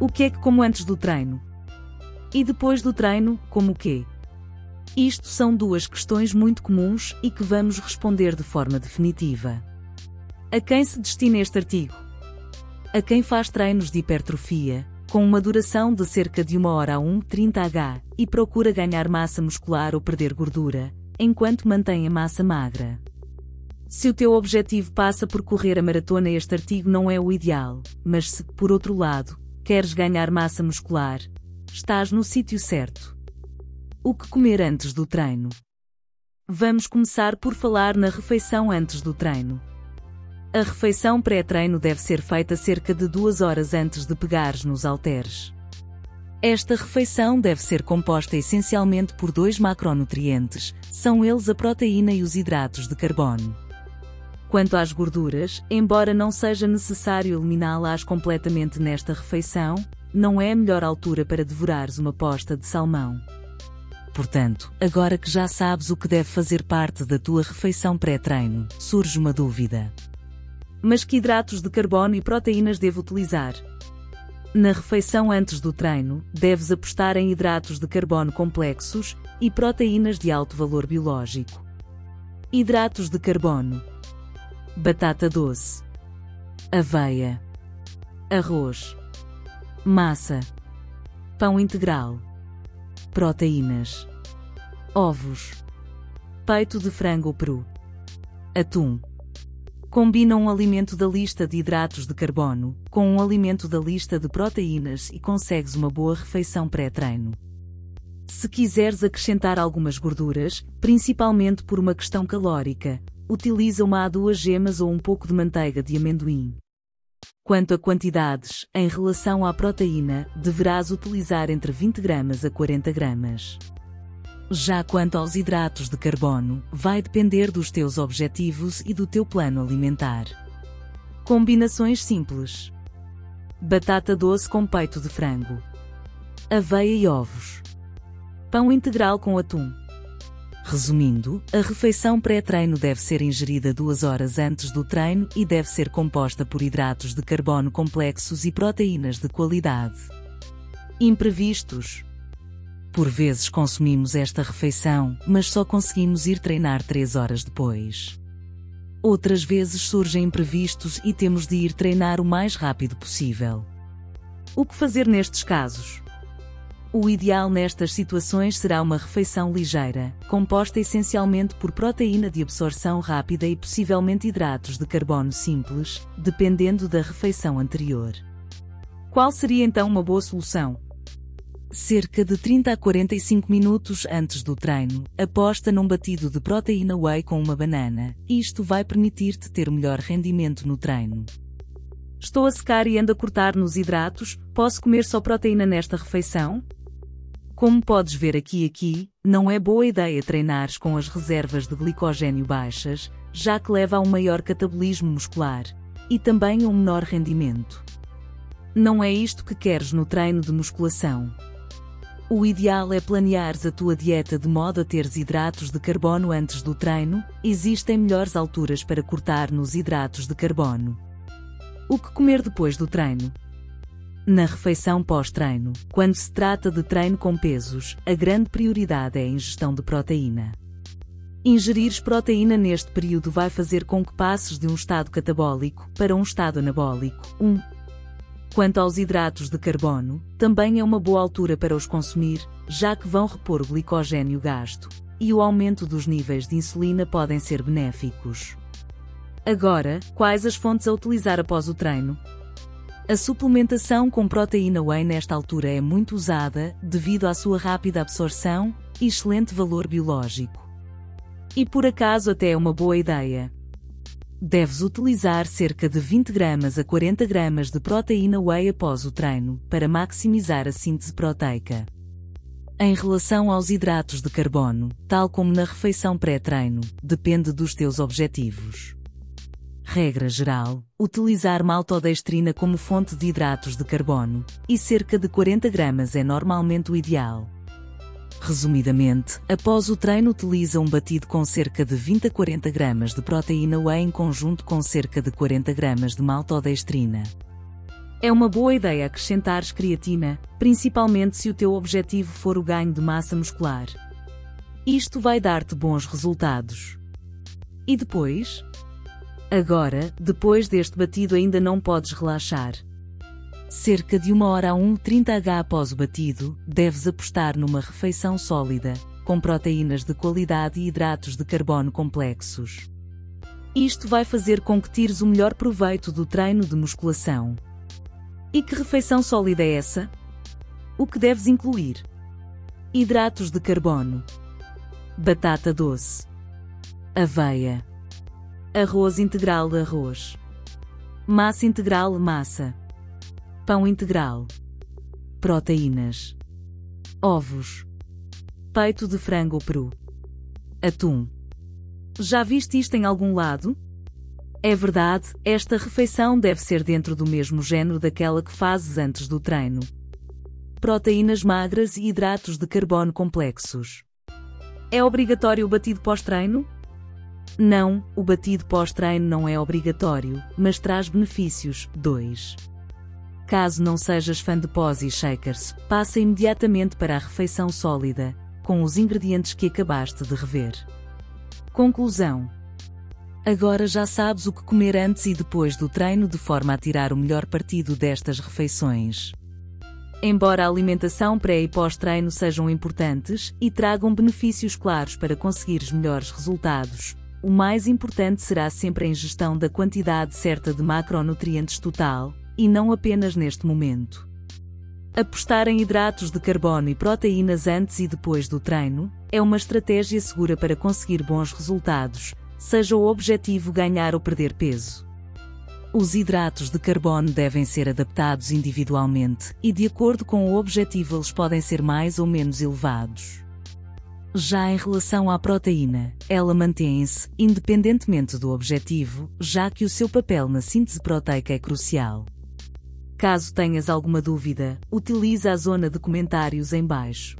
O que é que como antes do treino? E depois do treino, como o quê? Isto são duas questões muito comuns e que vamos responder de forma definitiva. A quem se destina este artigo? A quem faz treinos de hipertrofia, com uma duração de cerca de 1 hora a 1,30h, e procura ganhar massa muscular ou perder gordura, enquanto mantém a massa magra. Se o teu objetivo passa por correr a maratona, este artigo não é o ideal, mas se, por outro lado, queres ganhar massa muscular, estás no sítio certo. O que comer antes do treino? Vamos começar por falar na refeição antes do treino. A refeição pré-treino deve ser feita cerca de duas horas antes de pegares nos halteres. Esta refeição deve ser composta essencialmente por dois macronutrientes, são eles a proteína e os hidratos de carbono. Quanto às gorduras, embora não seja necessário eliminá-las completamente nesta refeição, não é a melhor altura para devorares uma posta de salmão. Portanto, agora que já sabes o que deve fazer parte da tua refeição pré-treino, surge uma dúvida. Mas que hidratos de carbono e proteínas devo utilizar? Na refeição antes do treino, deves apostar em hidratos de carbono complexos e proteínas de alto valor biológico. Hidratos de carbono batata doce, aveia, arroz, massa, pão integral, proteínas, ovos, peito de frango peru, atum. Combina um alimento da lista de hidratos de carbono com um alimento da lista de proteínas e consegues uma boa refeição pré-treino. Se quiseres acrescentar algumas gorduras, principalmente por uma questão calórica, utiliza uma a duas gemas ou um pouco de manteiga de amendoim. Quanto a quantidades, em relação à proteína, deverás utilizar entre 20 gramas a 40 gramas. Já quanto aos hidratos de carbono, vai depender dos teus objetivos e do teu plano alimentar. Combinações simples: batata doce com peito de frango, aveia e ovos, pão integral com atum Resumindo, a refeição pré-treino deve ser ingerida duas horas antes do treino e deve ser composta por hidratos de carbono complexos e proteínas de qualidade. Imprevistos. Por vezes consumimos esta refeição, mas só conseguimos ir treinar três horas depois. Outras vezes surgem imprevistos e temos de ir treinar o mais rápido possível. O que fazer nestes casos? O ideal nestas situações será uma refeição ligeira, composta essencialmente por proteína de absorção rápida e possivelmente hidratos de carbono simples, dependendo da refeição anterior. Qual seria então uma boa solução? Cerca de 30 a 45 minutos antes do treino, aposta num batido de proteína whey com uma banana. Isto vai permitir-te ter melhor rendimento no treino. Estou a secar e ando a cortar nos hidratos, posso comer só proteína nesta refeição? Como podes ver aqui aqui, não é boa ideia treinares com as reservas de glicogênio baixas, já que leva a um maior catabolismo muscular e também a um menor rendimento. Não é isto que queres no treino de musculação. O ideal é planeares a tua dieta de modo a teres hidratos de carbono antes do treino, existem melhores alturas para cortar nos hidratos de carbono. O que comer depois do treino? Na refeição pós-treino, quando se trata de treino com pesos, a grande prioridade é a ingestão de proteína. Ingerir proteína neste período vai fazer com que passes de um estado catabólico para um estado anabólico. 1. Um. Quanto aos hidratos de carbono, também é uma boa altura para os consumir, já que vão repor o glicogênio gasto, e o aumento dos níveis de insulina podem ser benéficos. Agora, quais as fontes a utilizar após o treino? A suplementação com proteína whey nesta altura é muito usada, devido à sua rápida absorção e excelente valor biológico. E por acaso até é uma boa ideia. Deves utilizar cerca de 20 gramas a 40 gramas de proteína whey após o treino, para maximizar a síntese proteica. Em relação aos hidratos de carbono, tal como na refeição pré-treino, depende dos teus objetivos. Regra geral, utilizar maltodextrina como fonte de hidratos de carbono, e cerca de 40 gramas é normalmente o ideal. Resumidamente, após o treino utiliza um batido com cerca de 20 a 40 gramas de proteína whey em conjunto com cerca de 40 gramas de maltodextrina. É uma boa ideia acrescentares creatina, principalmente se o teu objetivo for o ganho de massa muscular. Isto vai dar-te bons resultados. E depois? Agora, depois deste batido ainda não podes relaxar. Cerca de uma hora a 1,30h após o batido, deves apostar numa refeição sólida, com proteínas de qualidade e hidratos de carbono complexos. Isto vai fazer com que tires o melhor proveito do treino de musculação. E que refeição sólida é essa? O que deves incluir? Hidratos de carbono, batata doce, aveia, arroz integral de arroz, massa integral massa, pão integral, proteínas, ovos, peito de frango peru, atum. Já viste isto em algum lado? É verdade, esta refeição deve ser dentro do mesmo género daquela que fazes antes do treino. Proteínas magras e hidratos de carbono complexos. É obrigatório o batido pós-treino? Não, o batido pós-treino não é obrigatório, mas traz benefícios. 2. Caso não sejas fã de pós e shakers, passa imediatamente para a refeição sólida, com os ingredientes que acabaste de rever. Conclusão Agora já sabes o que comer antes e depois do treino de forma a tirar o melhor partido destas refeições. Embora a alimentação pré e pós-treino sejam importantes e tragam benefícios claros para conseguires melhores resultados, o mais importante será sempre a ingestão da quantidade certa de macronutrientes total, e não apenas neste momento. Apostar em hidratos de carbono e proteínas antes e depois do treino é uma estratégia segura para conseguir bons resultados, seja o objetivo ganhar ou perder peso. Os hidratos de carbono devem ser adaptados individualmente e, de acordo com o objetivo, eles podem ser mais ou menos elevados. Já em relação à proteína, ela mantém-se, independentemente do objetivo, já que o seu papel na síntese proteica é crucial. Caso tenhas alguma dúvida, utilize a zona de comentários em baixo.